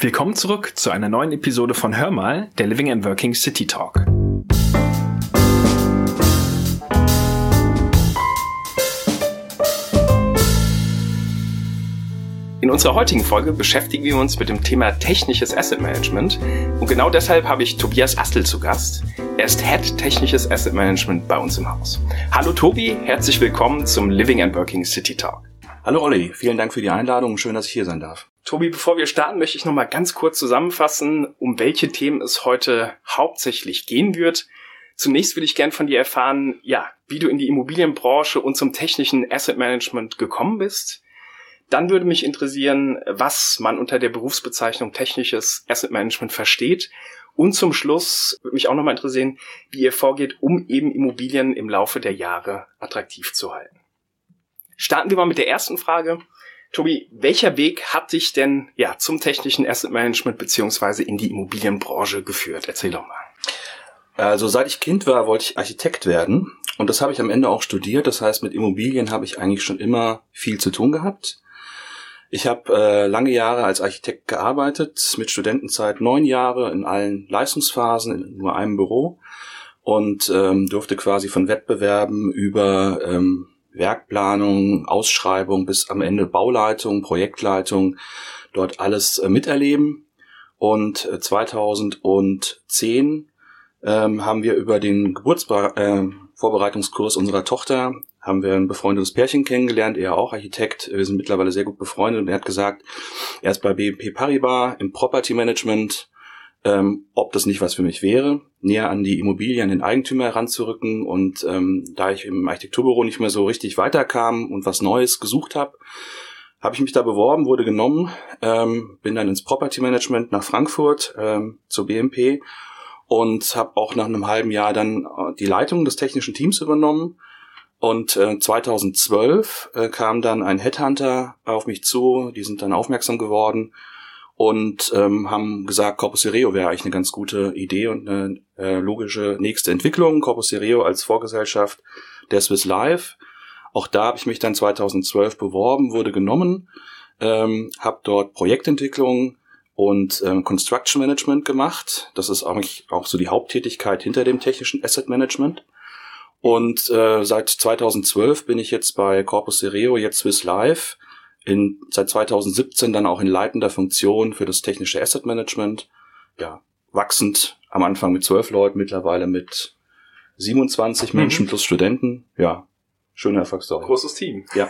Willkommen zurück zu einer neuen Episode von Hör mal, der Living and Working City Talk. In unserer heutigen Folge beschäftigen wir uns mit dem Thema technisches Asset Management und genau deshalb habe ich Tobias Astel zu Gast. Er ist Head Technisches Asset Management bei uns im Haus. Hallo Tobi, herzlich willkommen zum Living and Working City Talk. Hallo Olli, vielen Dank für die Einladung schön, dass ich hier sein darf. Tobi, bevor wir starten, möchte ich noch mal ganz kurz zusammenfassen, um welche Themen es heute hauptsächlich gehen wird. Zunächst würde ich gern von dir erfahren, ja, wie du in die Immobilienbranche und zum technischen Asset Management gekommen bist. Dann würde mich interessieren, was man unter der Berufsbezeichnung technisches Asset Management versteht. Und zum Schluss würde mich auch nochmal interessieren, wie ihr vorgeht, um eben Immobilien im Laufe der Jahre attraktiv zu halten. Starten wir mal mit der ersten Frage. Tobi, welcher Weg hat dich denn ja zum technischen Asset Management beziehungsweise in die Immobilienbranche geführt? Erzähl doch mal. Also seit ich Kind war, wollte ich Architekt werden und das habe ich am Ende auch studiert. Das heißt, mit Immobilien habe ich eigentlich schon immer viel zu tun gehabt. Ich habe äh, lange Jahre als Architekt gearbeitet, mit Studentenzeit neun Jahre in allen Leistungsphasen in nur einem Büro und ähm, durfte quasi von Wettbewerben über ähm, Werkplanung, Ausschreibung bis am Ende Bauleitung, Projektleitung, dort alles äh, miterleben. Und äh, 2010 ähm, haben wir über den Geburtsvorbereitungskurs äh, unserer Tochter haben wir ein befreundetes Pärchen kennengelernt, er auch Architekt. Wir sind mittlerweile sehr gut befreundet und er hat gesagt, er ist bei BNP Paribas im Property Management ähm, ob das nicht was für mich wäre, näher an die Immobilie, an den Eigentümer heranzurücken. Und ähm, da ich im Architekturbüro nicht mehr so richtig weiterkam und was Neues gesucht habe, habe ich mich da beworben, wurde genommen, ähm, bin dann ins Property Management nach Frankfurt ähm, zur BMP und habe auch nach einem halben Jahr dann äh, die Leitung des technischen Teams übernommen. Und äh, 2012 äh, kam dann ein Headhunter auf mich zu, die sind dann aufmerksam geworden und ähm, haben gesagt, Corpus Sereo wäre eigentlich eine ganz gute Idee und eine äh, logische nächste Entwicklung. Corpus Sereo als Vorgesellschaft der Swiss Life. Auch da habe ich mich dann 2012 beworben, wurde genommen, ähm, habe dort Projektentwicklung und ähm, Construction Management gemacht. Das ist eigentlich auch so die Haupttätigkeit hinter dem technischen Asset Management. Und äh, seit 2012 bin ich jetzt bei Corpus Sereo, jetzt Swiss Life in, seit 2017 dann auch in leitender Funktion für das technische Asset Management. Ja, wachsend am Anfang mit zwölf Leuten, mittlerweile mit 27 mhm. Menschen plus Studenten. Ja, schöne Erfolgsstory. Großes Team. Ja.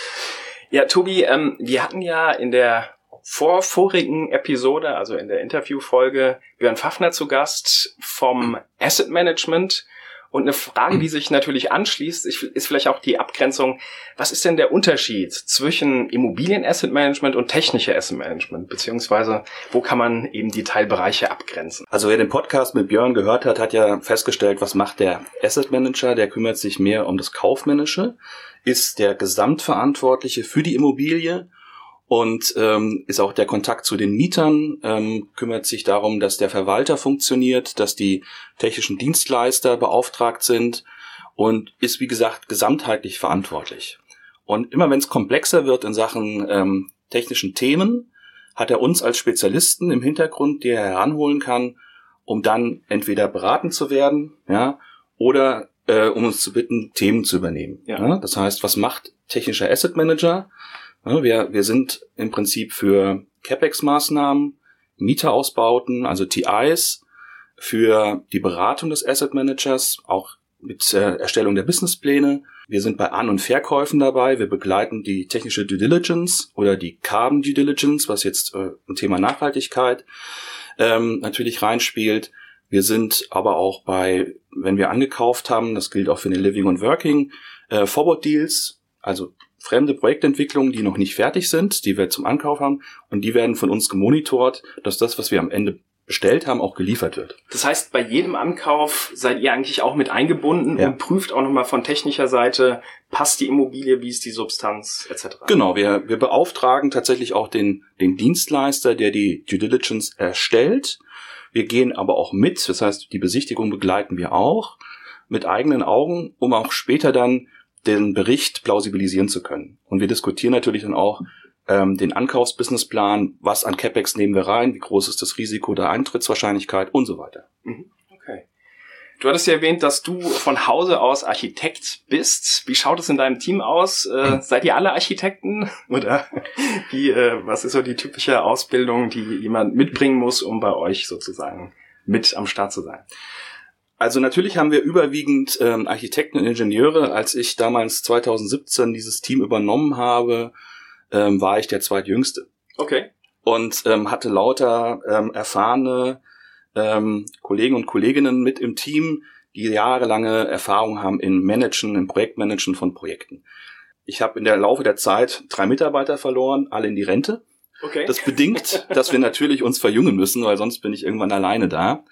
ja, Tobi, ähm, wir hatten ja in der vor vorigen Episode, also in der Interviewfolge, Björn Pfaffner zu Gast vom Asset Management. Und eine Frage, die sich natürlich anschließt, ist vielleicht auch die Abgrenzung. Was ist denn der Unterschied zwischen Immobilien-Asset Management und technische Asset Management? Beziehungsweise, wo kann man eben die Teilbereiche abgrenzen? Also wer den Podcast mit Björn gehört hat, hat ja festgestellt, was macht der Asset Manager? Der kümmert sich mehr um das Kaufmännische, ist der Gesamtverantwortliche für die Immobilie und ähm, ist auch der Kontakt zu den Mietern, ähm, kümmert sich darum, dass der Verwalter funktioniert, dass die technischen Dienstleister beauftragt sind und ist, wie gesagt, gesamtheitlich verantwortlich. Und immer wenn es komplexer wird in Sachen ähm, technischen Themen, hat er uns als Spezialisten im Hintergrund, die er heranholen kann, um dann entweder beraten zu werden, ja, oder äh, um uns zu bitten, Themen zu übernehmen. Ja. ja. Das heißt, was macht technischer Asset Manager? Wir, wir sind im Prinzip für CapEx-Maßnahmen, Mieterausbauten, also TIs, für die Beratung des Asset Managers, auch mit äh, Erstellung der Businesspläne. Wir sind bei An- und Verkäufen dabei. Wir begleiten die technische Due Diligence oder die Carbon Due Diligence, was jetzt äh, ein Thema Nachhaltigkeit ähm, natürlich reinspielt. Wir sind aber auch bei, wenn wir angekauft haben, das gilt auch für den Living und Working, äh, Forward Deals, also fremde Projektentwicklungen, die noch nicht fertig sind, die wir zum Ankauf haben und die werden von uns gemonitort, dass das, was wir am Ende bestellt haben, auch geliefert wird. Das heißt, bei jedem Ankauf seid ihr eigentlich auch mit eingebunden ja. und prüft auch nochmal von technischer Seite, passt die Immobilie, wie ist die Substanz etc. Genau, wir, wir beauftragen tatsächlich auch den, den Dienstleister, der die Due Diligence erstellt. Wir gehen aber auch mit, das heißt, die Besichtigung begleiten wir auch mit eigenen Augen, um auch später dann den Bericht plausibilisieren zu können. Und wir diskutieren natürlich dann auch, ähm, den Ankaufsbusinessplan, was an CapEx nehmen wir rein, wie groß ist das Risiko der Eintrittswahrscheinlichkeit und so weiter. Mhm. Okay. Du hattest ja erwähnt, dass du von Hause aus Architekt bist. Wie schaut es in deinem Team aus? Äh, seid ihr alle Architekten? Oder wie, äh, was ist so die typische Ausbildung, die jemand mitbringen muss, um bei euch sozusagen mit am Start zu sein? Also natürlich haben wir überwiegend ähm, Architekten und Ingenieure. Als ich damals 2017 dieses Team übernommen habe, ähm, war ich der zweitjüngste. Okay. Und ähm, hatte lauter ähm, erfahrene ähm, Kollegen und Kolleginnen mit im Team, die jahrelange Erfahrung haben in Managen, im Projektmanagen von Projekten. Ich habe in der Laufe der Zeit drei Mitarbeiter verloren, alle in die Rente. Okay. Das bedingt, dass wir natürlich uns verjüngen müssen, weil sonst bin ich irgendwann alleine da.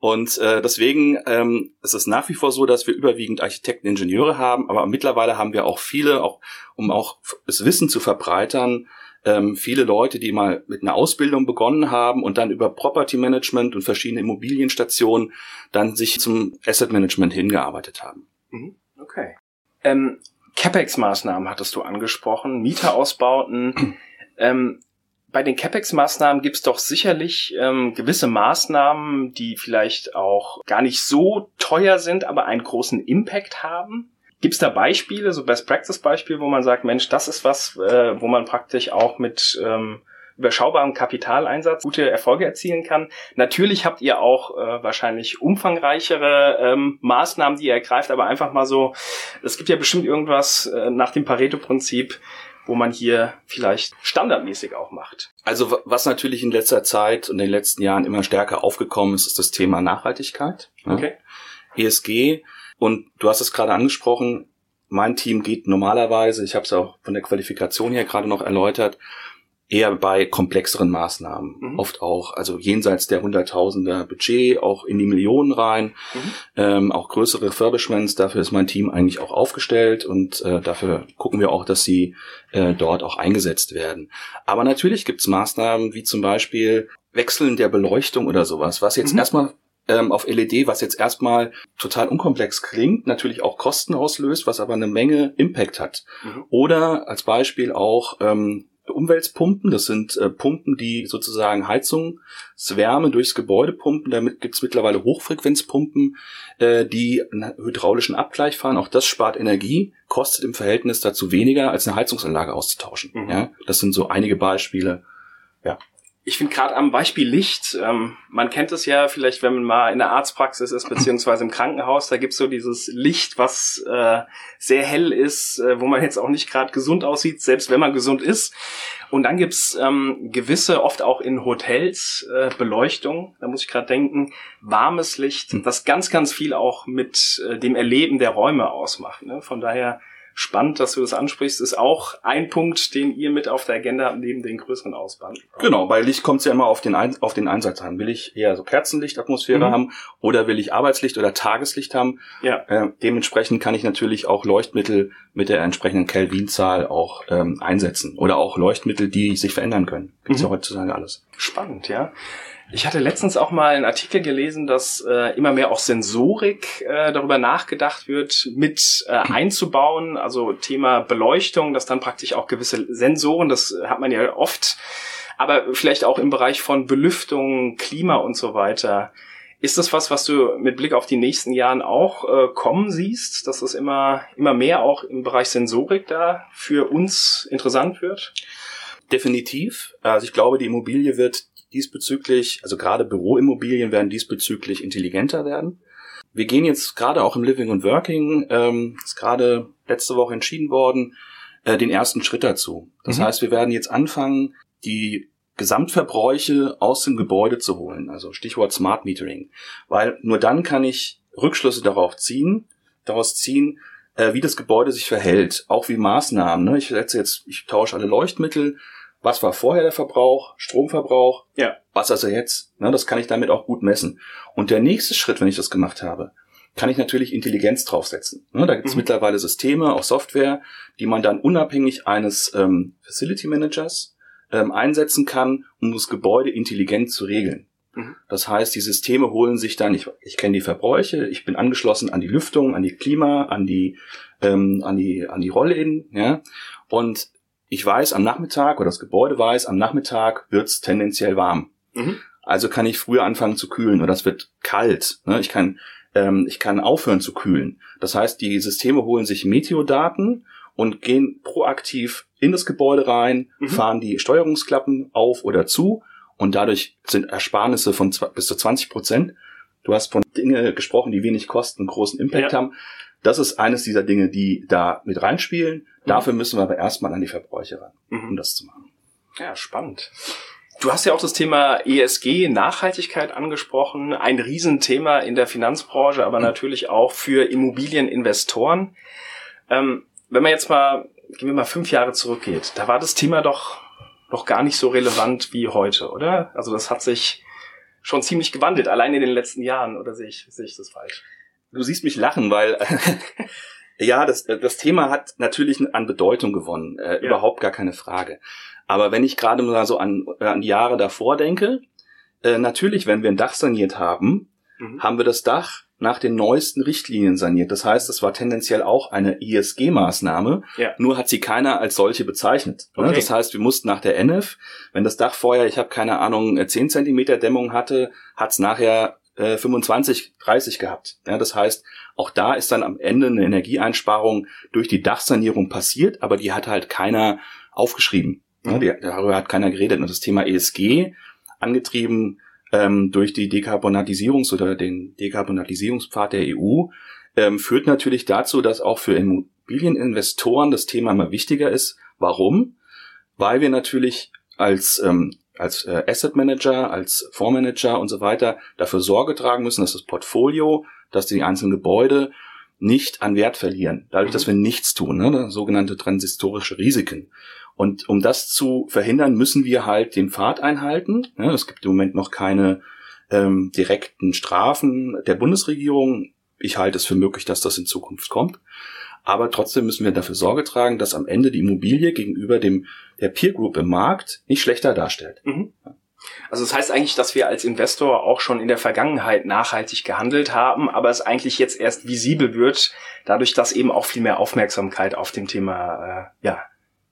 Und äh, deswegen ähm, ist es nach wie vor so, dass wir überwiegend Architekten, Ingenieure haben, aber mittlerweile haben wir auch viele, auch um auch das Wissen zu verbreitern, ähm, viele Leute, die mal mit einer Ausbildung begonnen haben und dann über Property Management und verschiedene Immobilienstationen dann sich zum Asset Management hingearbeitet haben. Mhm. Okay. Ähm, CapEx-Maßnahmen hattest du angesprochen, Mieterausbauten. ähm, bei den CapEx-Maßnahmen gibt es doch sicherlich ähm, gewisse Maßnahmen, die vielleicht auch gar nicht so teuer sind, aber einen großen Impact haben. Gibt es da Beispiele, so Best-Practice-Beispiele, wo man sagt, Mensch, das ist was, äh, wo man praktisch auch mit ähm, überschaubarem Kapitaleinsatz gute Erfolge erzielen kann. Natürlich habt ihr auch äh, wahrscheinlich umfangreichere ähm, Maßnahmen, die ihr ergreift, aber einfach mal so, es gibt ja bestimmt irgendwas äh, nach dem Pareto-Prinzip, wo man hier vielleicht standardmäßig auch macht. Also was natürlich in letzter Zeit und in den letzten Jahren immer stärker aufgekommen ist, ist das Thema Nachhaltigkeit. Okay. ESG und du hast es gerade angesprochen, mein Team geht normalerweise, ich habe es auch von der Qualifikation her gerade noch erläutert, eher bei komplexeren Maßnahmen. Mhm. Oft auch, also jenseits der Hunderttausender Budget, auch in die Millionen rein, mhm. ähm, auch größere Refurbishments. Dafür ist mein Team eigentlich auch aufgestellt und äh, dafür gucken wir auch, dass sie äh, dort auch eingesetzt werden. Aber natürlich gibt's Maßnahmen wie zum Beispiel Wechseln der Beleuchtung oder sowas, was jetzt mhm. erstmal ähm, auf LED, was jetzt erstmal total unkomplex klingt, natürlich auch Kosten auslöst, was aber eine Menge Impact hat. Mhm. Oder als Beispiel auch ähm, Umweltpumpen, das sind äh, Pumpen, die sozusagen Heizungswärme durchs Gebäude pumpen. Damit gibt's mittlerweile Hochfrequenzpumpen, äh, die einen hydraulischen Abgleich fahren. Auch das spart Energie, kostet im Verhältnis dazu weniger, als eine Heizungsanlage auszutauschen. Mhm. Ja, das sind so einige Beispiele. Ja ich finde gerade am Beispiel Licht, ähm, man kennt es ja vielleicht, wenn man mal in der Arztpraxis ist, beziehungsweise im Krankenhaus, da gibt's so dieses Licht, was äh, sehr hell ist, äh, wo man jetzt auch nicht gerade gesund aussieht, selbst wenn man gesund ist. Und dann gibt's ähm, gewisse, oft auch in Hotels, äh, Beleuchtung, da muss ich gerade denken, warmes Licht, hm. das ganz, ganz viel auch mit äh, dem Erleben der Räume ausmacht. Ne? Von daher spannend, dass du das ansprichst, ist auch ein Punkt, den ihr mit auf der Agenda habt, neben den größeren Ausbauen. Genau, bei Licht kommt es ja immer auf den, Ein auf den Einsatz an. Will ich eher so Kerzenlichtatmosphäre mhm. haben oder will ich Arbeitslicht oder Tageslicht haben? Ja. Äh, dementsprechend kann ich natürlich auch Leuchtmittel mit der entsprechenden Kelvin-Zahl auch ähm, einsetzen. Oder auch Leuchtmittel, die sich verändern können. Gibt's mhm. ja heutzutage alles. Spannend, ja. Ich hatte letztens auch mal einen Artikel gelesen, dass äh, immer mehr auch Sensorik äh, darüber nachgedacht wird, mit äh, einzubauen. Also Thema Beleuchtung, dass dann praktisch auch gewisse Sensoren, das hat man ja oft, aber vielleicht auch im Bereich von Belüftung, Klima und so weiter. Ist das was, was du mit Blick auf die nächsten Jahren auch äh, kommen siehst, dass das immer, immer mehr auch im Bereich Sensorik da für uns interessant wird? Definitiv. Also ich glaube, die Immobilie wird diesbezüglich, also gerade Büroimmobilien werden diesbezüglich intelligenter werden. Wir gehen jetzt gerade auch im Living und Working, ähm, ist gerade letzte Woche entschieden worden, äh, den ersten Schritt dazu. Das mhm. heißt, wir werden jetzt anfangen, die Gesamtverbräuche aus dem Gebäude zu holen, also Stichwort Smart Metering, weil nur dann kann ich Rückschlüsse darauf ziehen, daraus ziehen, äh, wie das Gebäude sich verhält, auch wie Maßnahmen. Ne? Ich setze jetzt, ich tausche alle Leuchtmittel, was war vorher der Verbrauch, Stromverbrauch, ja. was also jetzt. Ne, das kann ich damit auch gut messen. Und der nächste Schritt, wenn ich das gemacht habe, kann ich natürlich Intelligenz draufsetzen. Ne, da gibt es mhm. mittlerweile Systeme, auch Software, die man dann unabhängig eines ähm, Facility Managers ähm, einsetzen kann, um das Gebäude intelligent zu regeln. Mhm. Das heißt, die Systeme holen sich dann, ich, ich kenne die Verbräuche, ich bin angeschlossen an die Lüftung, an die Klima, an die, ähm, an die, an die Rollläden, ja, und ich weiß am Nachmittag oder das Gebäude weiß, am Nachmittag wird's tendenziell warm. Mhm. Also kann ich früher anfangen zu kühlen oder es wird kalt. Ne? Ich kann ähm, ich kann aufhören zu kühlen. Das heißt, die Systeme holen sich Meteodaten und gehen proaktiv in das Gebäude rein, mhm. fahren die Steuerungsklappen auf oder zu und dadurch sind Ersparnisse von bis zu 20 Prozent. Du hast von Dinge gesprochen, die wenig kosten, großen Impact ja. haben. Das ist eines dieser Dinge, die da mit reinspielen. Dafür müssen wir aber erstmal an die Verbräuche ran, mhm. um das zu machen. Ja, spannend. Du hast ja auch das Thema ESG, Nachhaltigkeit angesprochen. Ein Riesenthema in der Finanzbranche, aber mhm. natürlich auch für Immobilieninvestoren. Ähm, wenn man jetzt mal, gehen wir mal fünf Jahre zurückgeht, da war das Thema doch noch gar nicht so relevant wie heute, oder? Also das hat sich schon ziemlich gewandelt, allein in den letzten Jahren, oder sehe ich, sehe ich das falsch? Du siehst mich lachen, weil ja, das, das Thema hat natürlich an Bedeutung gewonnen, äh, ja. überhaupt gar keine Frage. Aber wenn ich gerade mal so an, äh, an die Jahre davor denke, äh, natürlich, wenn wir ein Dach saniert haben, mhm. haben wir das Dach nach den neuesten Richtlinien saniert. Das heißt, es war tendenziell auch eine ISG-Maßnahme, ja. nur hat sie keiner als solche bezeichnet. Ne? Okay. Das heißt, wir mussten nach der NF, wenn das Dach vorher, ich habe keine Ahnung, 10 äh, Zentimeter Dämmung hatte, hat es nachher äh, 25, 30 gehabt. Ja, das heißt, auch da ist dann am Ende eine Energieeinsparung durch die Dachsanierung passiert, aber die hat halt keiner aufgeschrieben. Ja, die, darüber hat keiner geredet. Und das Thema ESG, angetrieben ähm, durch die Dekarbonatisierungs- oder den Dekarbonatisierungspfad der EU, ähm, führt natürlich dazu, dass auch für Immobilieninvestoren das Thema immer wichtiger ist. Warum? Weil wir natürlich als ähm, als äh, Asset Manager, als Fondsmanager und so weiter dafür Sorge tragen müssen, dass das Portfolio, dass die einzelnen Gebäude nicht an Wert verlieren, dadurch, mhm. dass wir nichts tun, ne, sogenannte transistorische Risiken. Und um das zu verhindern, müssen wir halt den Pfad einhalten. Ja, es gibt im Moment noch keine ähm, direkten Strafen der Bundesregierung. Ich halte es für möglich, dass das in Zukunft kommt. Aber trotzdem müssen wir dafür Sorge tragen, dass am Ende die Immobilie gegenüber dem der Peer Group im Markt nicht schlechter darstellt. Mhm. Also das heißt eigentlich, dass wir als Investor auch schon in der Vergangenheit nachhaltig gehandelt haben, aber es eigentlich jetzt erst visibel wird, dadurch, dass eben auch viel mehr Aufmerksamkeit auf dem Thema äh, ja,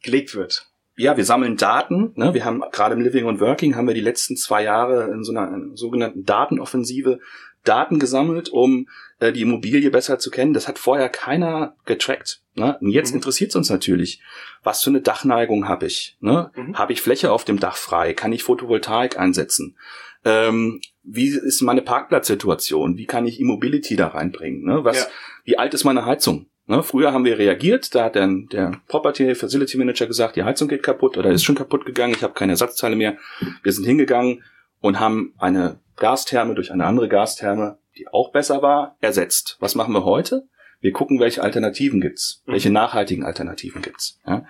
gelegt wird. Ja, wir sammeln Daten. Ne? Wir haben gerade im Living and Working haben wir die letzten zwei Jahre in so einer sogenannten Datenoffensive Daten gesammelt, um äh, die Immobilie besser zu kennen. Das hat vorher keiner getrackt. Ne? Und jetzt mhm. interessiert es uns natürlich, was für eine Dachneigung habe ich? Ne? Mhm. Habe ich Fläche auf dem Dach frei? Kann ich Photovoltaik einsetzen? Ähm, wie ist meine Parkplatzsituation? Wie kann ich Immobility da reinbringen? Ne? Was, ja. Wie alt ist meine Heizung? Ne, früher haben wir reagiert, da hat dann der Property Facility Manager gesagt, die Heizung geht kaputt oder ist schon kaputt gegangen, ich habe keine Ersatzteile mehr. Wir sind hingegangen und haben eine Gastherme durch eine andere Gastherme, die auch besser war, ersetzt. Was machen wir heute? Wir gucken, welche Alternativen gibt's, mhm. welche nachhaltigen Alternativen gibt's. Ja?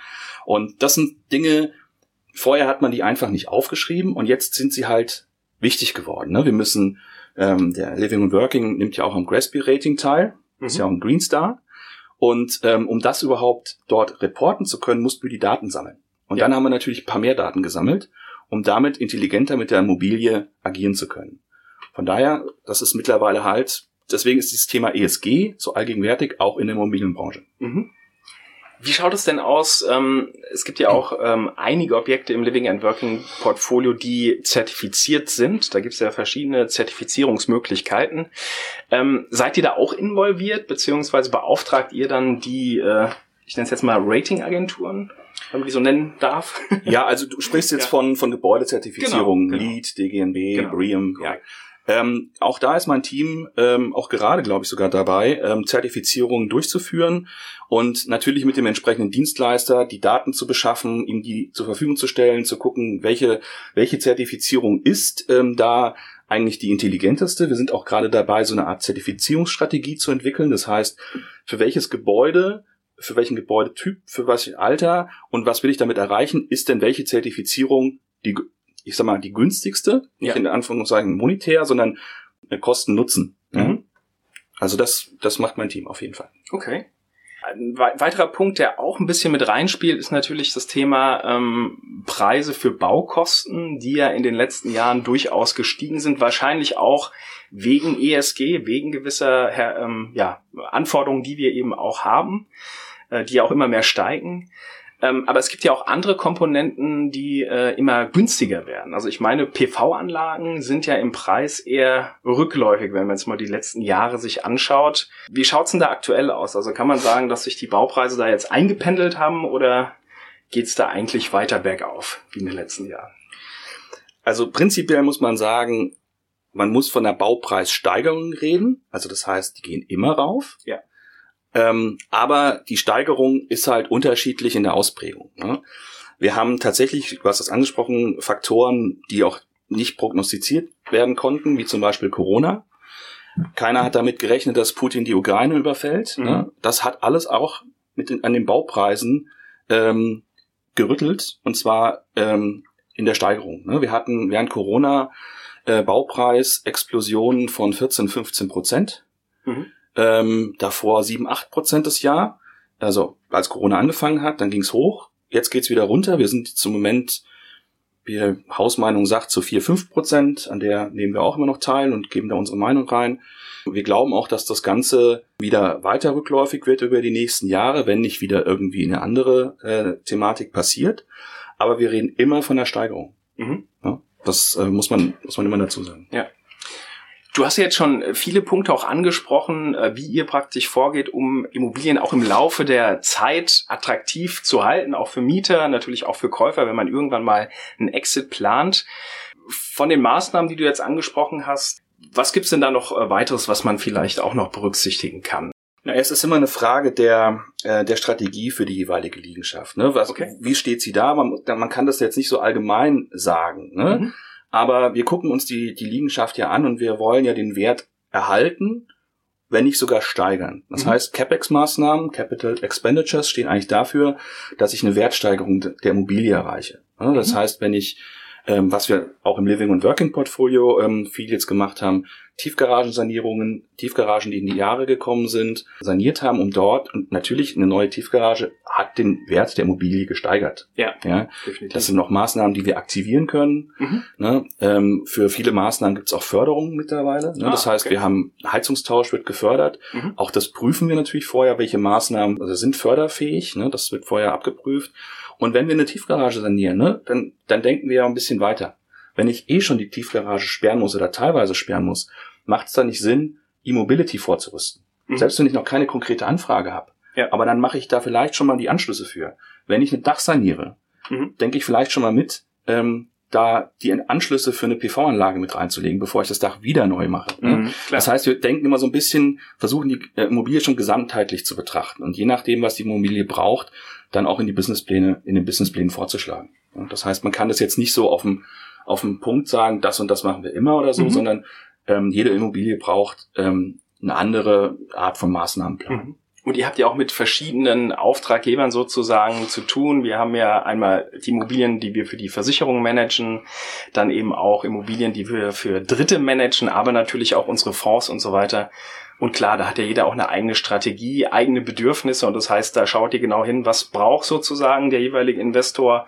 Und das sind Dinge, vorher hat man die einfach nicht aufgeschrieben und jetzt sind sie halt wichtig geworden. Ne? Wir müssen, ähm, der Living and Working nimmt ja auch am GRESB Rating teil, mhm. ist ja auch ein Green Star. Und ähm, um das überhaupt dort reporten zu können, mussten wir die Daten sammeln. Und ja. dann haben wir natürlich ein paar mehr Daten gesammelt, um damit intelligenter mit der Immobilie agieren zu können. Von daher, das ist mittlerweile halt, deswegen ist dieses Thema ESG so allgegenwärtig auch in der Immobilienbranche. Mhm. Wie schaut es denn aus? Ähm, es gibt ja auch ähm, einige Objekte im Living and Working Portfolio, die zertifiziert sind. Da gibt es ja verschiedene Zertifizierungsmöglichkeiten. Ähm, seid ihr da auch involviert, beziehungsweise beauftragt ihr dann die, äh, ich nenne es jetzt mal Ratingagenturen? wenn man die so nennen darf. Ja, also du sprichst jetzt ja. von, von Gebäudezertifizierungen, genau, genau. LEED, DGNB, genau. BREEAM. Ja. Ähm, auch da ist mein Team ähm, auch gerade, glaube ich, sogar dabei, ähm, Zertifizierungen durchzuführen und natürlich mit dem entsprechenden Dienstleister die Daten zu beschaffen, ihm die zur Verfügung zu stellen, zu gucken, welche, welche Zertifizierung ist ähm, da eigentlich die intelligenteste. Wir sind auch gerade dabei, so eine Art Zertifizierungsstrategie zu entwickeln. Das heißt, für welches Gebäude für welchen Gebäudetyp, für was Alter und was will ich damit erreichen, ist denn welche Zertifizierung die ich sag mal, die günstigste, nicht ja. in Anführungszeichen monetär, sondern äh, Kosten-Nutzen. Mhm. Also das, das macht mein Team auf jeden Fall. Okay. Ein weiterer Punkt, der auch ein bisschen mit reinspielt, ist natürlich das Thema ähm, Preise für Baukosten, die ja in den letzten Jahren durchaus gestiegen sind, wahrscheinlich auch wegen ESG, wegen gewisser ähm, ja, Anforderungen, die wir eben auch haben, äh, die auch immer mehr steigen. Ähm, aber es gibt ja auch andere Komponenten, die äh, immer günstiger werden. Also ich meine, PV-Anlagen sind ja im Preis eher rückläufig, wenn man jetzt mal die letzten Jahre sich anschaut. Wie schaut's denn da aktuell aus? Also kann man sagen, dass sich die Baupreise da jetzt eingependelt haben oder geht's da eigentlich weiter bergauf wie in den letzten Jahren? Also prinzipiell muss man sagen, man muss von der Baupreissteigerung reden. Also das heißt, die gehen immer rauf. Ja. Ähm, aber die Steigerung ist halt unterschiedlich in der Ausprägung. Ne? Wir haben tatsächlich, du hast das angesprochen, Faktoren, die auch nicht prognostiziert werden konnten, wie zum Beispiel Corona. Keiner hat damit gerechnet, dass Putin die Ukraine überfällt. Ne? Mhm. Ne? Das hat alles auch mit den, an den Baupreisen ähm, gerüttelt und zwar ähm, in der Steigerung. Ne? Wir hatten während Corona äh, Baupreisexplosionen von 14, 15 Prozent. Mhm. Ähm, davor 7, 8 Prozent das Jahr. Also als Corona angefangen hat, dann ging's hoch. Jetzt geht's wieder runter. Wir sind zum Moment, wie Hausmeinung sagt, zu 4, 5 Prozent. An der nehmen wir auch immer noch teil und geben da unsere Meinung rein. Wir glauben auch, dass das Ganze wieder weiter rückläufig wird über die nächsten Jahre, wenn nicht wieder irgendwie eine andere äh, Thematik passiert. Aber wir reden immer von der Steigerung. Mhm. Ja, das äh, muss man muss man immer dazu sagen. Ja. Du hast ja jetzt schon viele Punkte auch angesprochen, äh, wie ihr praktisch vorgeht, um Immobilien auch im Laufe der Zeit attraktiv zu halten, auch für Mieter, natürlich auch für Käufer, wenn man irgendwann mal einen Exit plant. Von den Maßnahmen, die du jetzt angesprochen hast, was gibt's denn da noch äh, weiteres, was man vielleicht auch noch berücksichtigen kann? Na, es ist immer eine Frage der, äh, der Strategie für die jeweilige Liegenschaft. Ne? Was, okay. Wie steht sie da? Man, man kann das jetzt nicht so allgemein sagen. Ne? Mhm. Aber wir gucken uns die, die Liegenschaft ja an und wir wollen ja den Wert erhalten, wenn nicht sogar steigern. Das mhm. heißt, CapEx-Maßnahmen, Capital Expenditures, stehen eigentlich dafür, dass ich eine Wertsteigerung der Immobilie erreiche. Das mhm. heißt, wenn ich ähm, was wir auch im Living und Working Portfolio ähm, viel jetzt gemacht haben, Tiefgaragensanierungen, Tiefgaragen, die in die Jahre gekommen sind, saniert haben, um dort und natürlich eine neue Tiefgarage hat den Wert der Immobilie gesteigert. Ja, ja definitiv. Das sind noch Maßnahmen, die wir aktivieren können. Mhm. Ne? Ähm, für viele Maßnahmen gibt es auch Förderungen mittlerweile. Ne? Ah, das heißt, okay. wir haben Heizungstausch wird gefördert. Mhm. Auch das prüfen wir natürlich vorher, welche Maßnahmen also sind förderfähig. Ne? Das wird vorher abgeprüft. Und wenn wir eine Tiefgarage sanieren, ne, dann, dann denken wir ja ein bisschen weiter. Wenn ich eh schon die Tiefgarage sperren muss oder teilweise sperren muss, macht es da nicht Sinn, E-Mobility vorzurüsten. Mhm. Selbst wenn ich noch keine konkrete Anfrage habe. Ja. Aber dann mache ich da vielleicht schon mal die Anschlüsse für. Wenn ich ein Dach saniere, mhm. denke ich vielleicht schon mal mit, ähm, da die Anschlüsse für eine PV-Anlage mit reinzulegen, bevor ich das Dach wieder neu mache. Ne? Mhm, das heißt, wir denken immer so ein bisschen, versuchen die äh, Immobilie schon gesamtheitlich zu betrachten und je nachdem, was die Immobilie braucht, dann auch in die Businesspläne, in den Businessplänen vorzuschlagen. Das heißt, man kann das jetzt nicht so auf dem, auf dem Punkt sagen, das und das machen wir immer oder so, mhm. sondern ähm, jede Immobilie braucht ähm, eine andere Art von Maßnahmenplan. Mhm. Und ihr habt ja auch mit verschiedenen Auftraggebern sozusagen zu tun. Wir haben ja einmal die Immobilien, die wir für die Versicherung managen, dann eben auch Immobilien, die wir für Dritte managen, aber natürlich auch unsere Fonds und so weiter. Und klar, da hat ja jeder auch eine eigene Strategie, eigene Bedürfnisse und das heißt, da schaut ihr genau hin, was braucht sozusagen der jeweilige Investor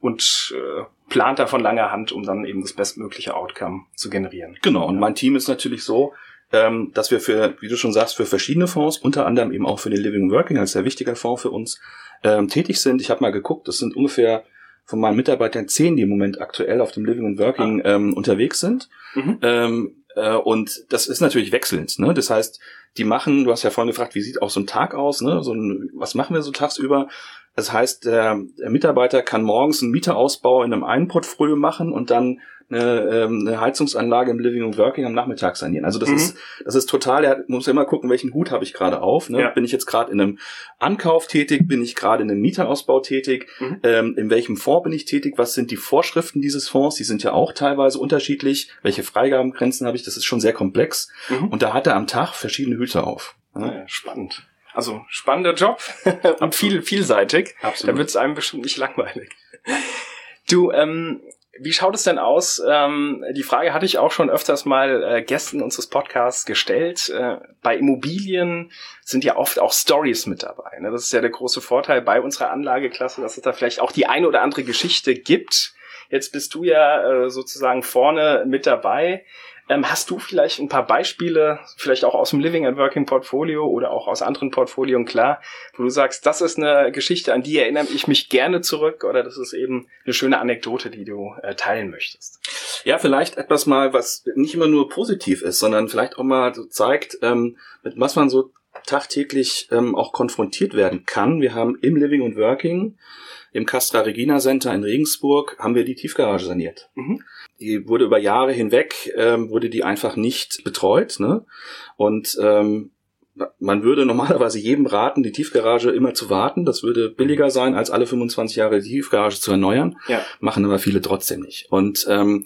und äh, plant da von langer Hand, um dann eben das bestmögliche Outcome zu generieren. Genau, und mein Team ist natürlich so, ähm, dass wir für, wie du schon sagst, für verschiedene Fonds, unter anderem eben auch für den Living Working als sehr wichtiger Fonds für uns, ähm, tätig sind. Ich habe mal geguckt, das sind ungefähr von meinen Mitarbeitern zehn, die im Moment aktuell auf dem Living and Working ah. ähm, unterwegs sind. Mhm. Ähm, äh, und das ist natürlich wechselnd. Ne? Das heißt, die machen, du hast ja vorhin gefragt, wie sieht auch so ein Tag aus? Ne? So ein, was machen wir so tagsüber? Das heißt, der, der Mitarbeiter kann morgens einen Mieterausbau in einem einen Portfolio machen und dann eine, ähm, eine Heizungsanlage im Living und Working am Nachmittag sanieren. Also das mhm. ist das ist total. Er muss immer gucken, welchen Hut habe ich gerade auf. Ne? Ja. Bin ich jetzt gerade in einem Ankauf tätig? Bin ich gerade in einem Mieterausbau tätig? Mhm. Ähm, in welchem Fonds bin ich tätig? Was sind die Vorschriften dieses Fonds? Die sind ja auch teilweise unterschiedlich. Welche Freigabengrenzen habe ich? Das ist schon sehr komplex. Mhm. Und da hat er am Tag verschiedene Hüte auf. Ne? Ja, spannend. Also spannender Job und viel vielseitig. Absolut. Da wird es einem bestimmt nicht langweilig. Du, ähm, wie schaut es denn aus? Ähm, die Frage hatte ich auch schon öfters mal äh, Gästen unseres Podcasts gestellt. Äh, bei Immobilien sind ja oft auch Stories mit dabei. Ne? Das ist ja der große Vorteil bei unserer Anlageklasse, dass es da vielleicht auch die eine oder andere Geschichte gibt, Jetzt bist du ja äh, sozusagen vorne mit dabei. Ähm, hast du vielleicht ein paar Beispiele, vielleicht auch aus dem Living and Working Portfolio oder auch aus anderen Portfolien, klar, wo du sagst, das ist eine Geschichte, an die erinnere ich mich gerne zurück oder das ist eben eine schöne Anekdote, die du äh, teilen möchtest? Ja, vielleicht etwas mal, was nicht immer nur positiv ist, sondern vielleicht auch mal so zeigt, ähm, mit was man so tagtäglich ähm, auch konfrontiert werden kann. Wir haben im Living and Working im Castra Regina Center in Regensburg haben wir die Tiefgarage saniert. Mhm. Die wurde über Jahre hinweg, ähm, wurde die einfach nicht betreut. Ne? Und ähm, man würde normalerweise jedem raten, die Tiefgarage immer zu warten. Das würde billiger sein, als alle 25 Jahre die Tiefgarage zu erneuern. Ja. Machen aber viele trotzdem nicht. Und ähm,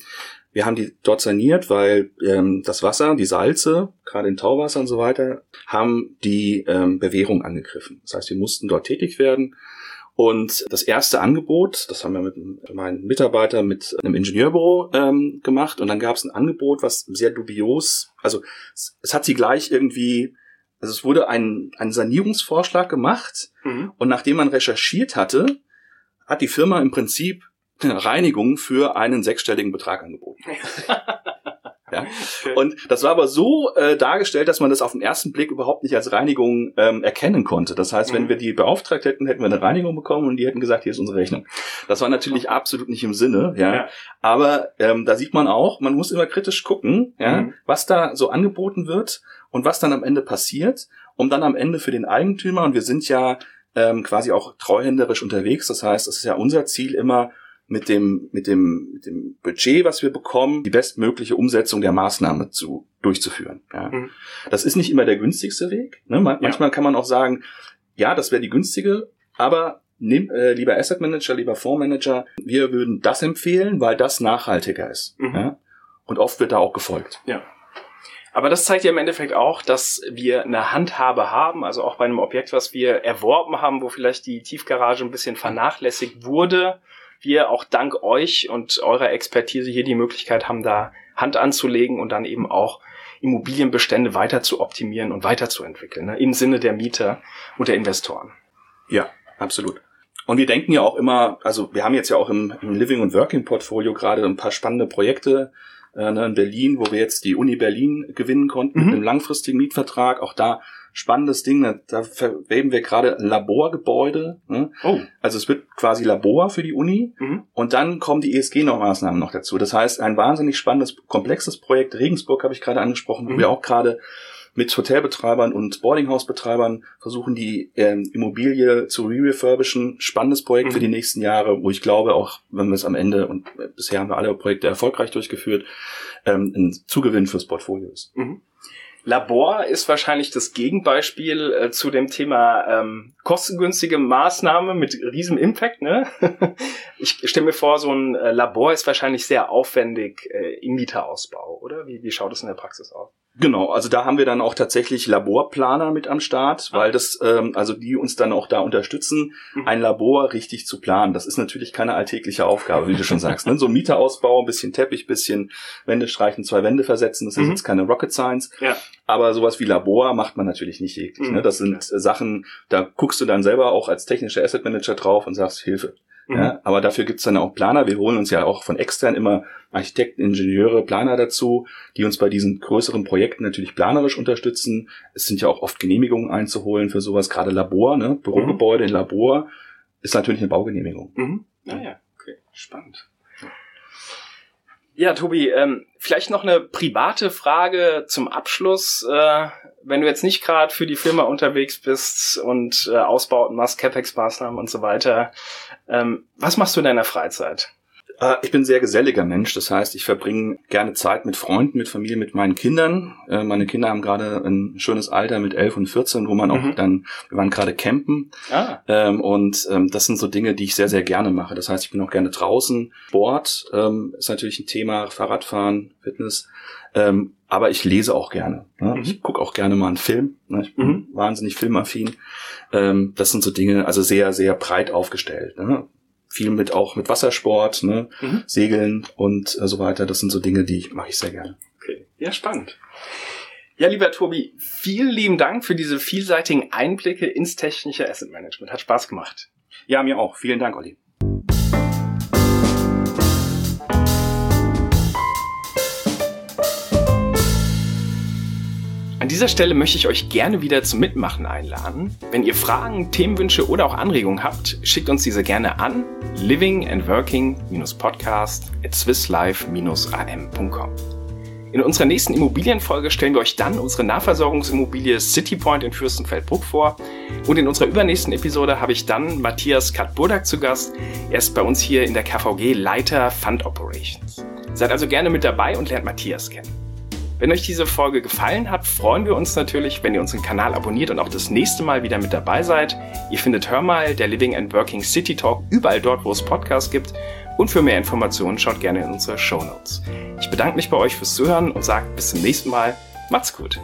wir haben die dort saniert, weil ähm, das Wasser, die Salze, gerade in Tauwasser und so weiter, haben die ähm, Bewährung angegriffen. Das heißt, wir mussten dort tätig werden. Und das erste Angebot, das haben wir mit meinen Mitarbeitern mit einem Ingenieurbüro ähm, gemacht. Und dann gab es ein Angebot, was sehr dubios, also es, es, hat sie gleich irgendwie, also es wurde ein, ein Sanierungsvorschlag gemacht. Mhm. Und nachdem man recherchiert hatte, hat die Firma im Prinzip eine Reinigung für einen sechsstelligen Betrag angeboten. Ja? Und das war aber so äh, dargestellt, dass man das auf den ersten Blick überhaupt nicht als Reinigung ähm, erkennen konnte. Das heißt, wenn mhm. wir die beauftragt hätten, hätten wir eine Reinigung bekommen und die hätten gesagt, hier ist unsere Rechnung. Das war natürlich absolut nicht im Sinne, ja. ja. Aber ähm, da sieht man auch, man muss immer kritisch gucken, ja, mhm. was da so angeboten wird und was dann am Ende passiert, um dann am Ende für den Eigentümer, und wir sind ja ähm, quasi auch treuhänderisch unterwegs, das heißt, es ist ja unser Ziel immer, mit dem, mit dem, mit dem Budget, was wir bekommen, die bestmögliche Umsetzung der Maßnahme zu, durchzuführen. Ja. Mhm. Das ist nicht immer der günstigste Weg. Ne? Man, ja. Manchmal kann man auch sagen, ja, das wäre die günstige, aber nimm, äh, lieber Asset Manager, lieber Fondsmanager, wir würden das empfehlen, weil das nachhaltiger ist. Mhm. Ja? Und oft wird da auch gefolgt. Ja. Aber das zeigt ja im Endeffekt auch, dass wir eine Handhabe haben, also auch bei einem Objekt, was wir erworben haben, wo vielleicht die Tiefgarage ein bisschen vernachlässigt wurde, wir auch dank euch und eurer Expertise hier die Möglichkeit haben, da Hand anzulegen und dann eben auch Immobilienbestände weiter zu optimieren und weiterzuentwickeln, ne, im Sinne der Mieter und der Investoren. Ja, absolut. Und wir denken ja auch immer, also wir haben jetzt ja auch im, im Living und Working Portfolio gerade ein paar spannende Projekte äh, ne, in Berlin, wo wir jetzt die Uni Berlin gewinnen konnten mhm. mit einem langfristigen Mietvertrag. Auch da spannendes Ding. Da, da verweben wir gerade Laborgebäude. Ne? Oh. Also es wird quasi Labor für die Uni mhm. und dann kommen die ESG-Maßnahmen noch dazu. Das heißt, ein wahnsinnig spannendes, komplexes Projekt. Regensburg habe ich gerade angesprochen, mhm. wo wir auch gerade mit Hotelbetreibern und Boardinghouse-Betreibern versuchen, die ähm, Immobilie zu re-refurbischen. Spannendes Projekt mhm. für die nächsten Jahre, wo ich glaube, auch wenn wir es am Ende, und bisher haben wir alle Projekte erfolgreich durchgeführt, ähm, ein Zugewinn fürs Portfolio ist. Mhm. Labor ist wahrscheinlich das Gegenbeispiel äh, zu dem Thema ähm, kostengünstige Maßnahme mit riesem Impact. Ne? ich stelle mir vor, so ein äh, Labor ist wahrscheinlich sehr aufwendig äh, im Mieterausbau, oder? Wie, wie schaut es in der Praxis aus? Genau, also da haben wir dann auch tatsächlich Laborplaner mit am Start, weil das, ähm, also die uns dann auch da unterstützen, mhm. ein Labor richtig zu planen. Das ist natürlich keine alltägliche Aufgabe, wie du schon sagst. Ne? So ein Mieterausbau, ein bisschen Teppich, bisschen Wände streichen, zwei Wände versetzen, das ist mhm. jetzt keine Rocket Science. Ja. Aber sowas wie Labor macht man natürlich nicht täglich. Mhm. Ne? Das sind ja. Sachen, da guckst du dann selber auch als technischer Asset Manager drauf und sagst, Hilfe. Mhm. Ja, aber dafür gibt's dann auch Planer. Wir holen uns ja auch von extern immer Architekten, Ingenieure, Planer dazu, die uns bei diesen größeren Projekten natürlich planerisch unterstützen. Es sind ja auch oft Genehmigungen einzuholen für sowas, gerade Labor, ne? Bürogebäude mhm. in Labor ist natürlich eine Baugenehmigung. Mhm. Naja, ah okay, spannend. Ja, Tobi, ähm, vielleicht noch eine private Frage zum Abschluss. Äh, wenn du jetzt nicht gerade für die Firma unterwegs bist und äh, Ausbauten machst, CapEx-Maßnahmen und so weiter, ähm, was machst du in deiner Freizeit? Äh, ich bin ein sehr geselliger Mensch. Das heißt, ich verbringe gerne Zeit mit Freunden, mit Familie, mit meinen Kindern. Äh, meine Kinder haben gerade ein schönes Alter mit 11 und 14, wo man auch mhm. dann, wir waren gerade campen. Ah. Ähm, und ähm, das sind so Dinge, die ich sehr, sehr gerne mache. Das heißt, ich bin auch gerne draußen. Sport ähm, ist natürlich ein Thema, Fahrradfahren, Fitness. aber ich lese auch gerne. Ne? Mhm. Ich gucke auch gerne mal einen Film. Ne? Ich bin mhm. wahnsinnig filmaffin. das sind so Dinge, also sehr, sehr breit aufgestellt. Ne? Viel mit auch mit Wassersport, ne? Mhm. Segeln und äh, so weiter. Das sind so Dinge, die mache ich sehr gerne. Okay, ja spannend. Ja, lieber Tobi, vielen lieben Dank für diese vielseitigen Einblicke ins technische Asset Management. Hat Spaß gemacht. Ja, mir auch. Vielen Dank, Olli. An dieser Stelle möchte ich euch gerne wieder zum Mitmachen einladen. Wenn ihr Fragen, Themenwünsche oder auch Anregungen habt, schickt uns diese gerne an living and working-podcast at swisslife-am.com. In unserer nächsten Immobilienfolge stellen wir euch dann unsere Nahversorgungsimmobilie CityPoint in Fürstenfeldbruck vor. Und in unserer übernächsten Episode habe ich dann Matthias Katburdak zu Gast. Er ist bei uns hier in der KVG Leiter Fund Operations. Seid also gerne mit dabei und lernt Matthias kennen. Wenn euch diese Folge gefallen hat, freuen wir uns natürlich, wenn ihr unseren Kanal abonniert und auch das nächste Mal wieder mit dabei seid. Ihr findet Hör mal, der Living and Working City Talk, überall dort, wo es Podcasts gibt. Und für mehr Informationen schaut gerne in unsere Show Notes. Ich bedanke mich bei euch fürs Zuhören und sage bis zum nächsten Mal. Macht's gut.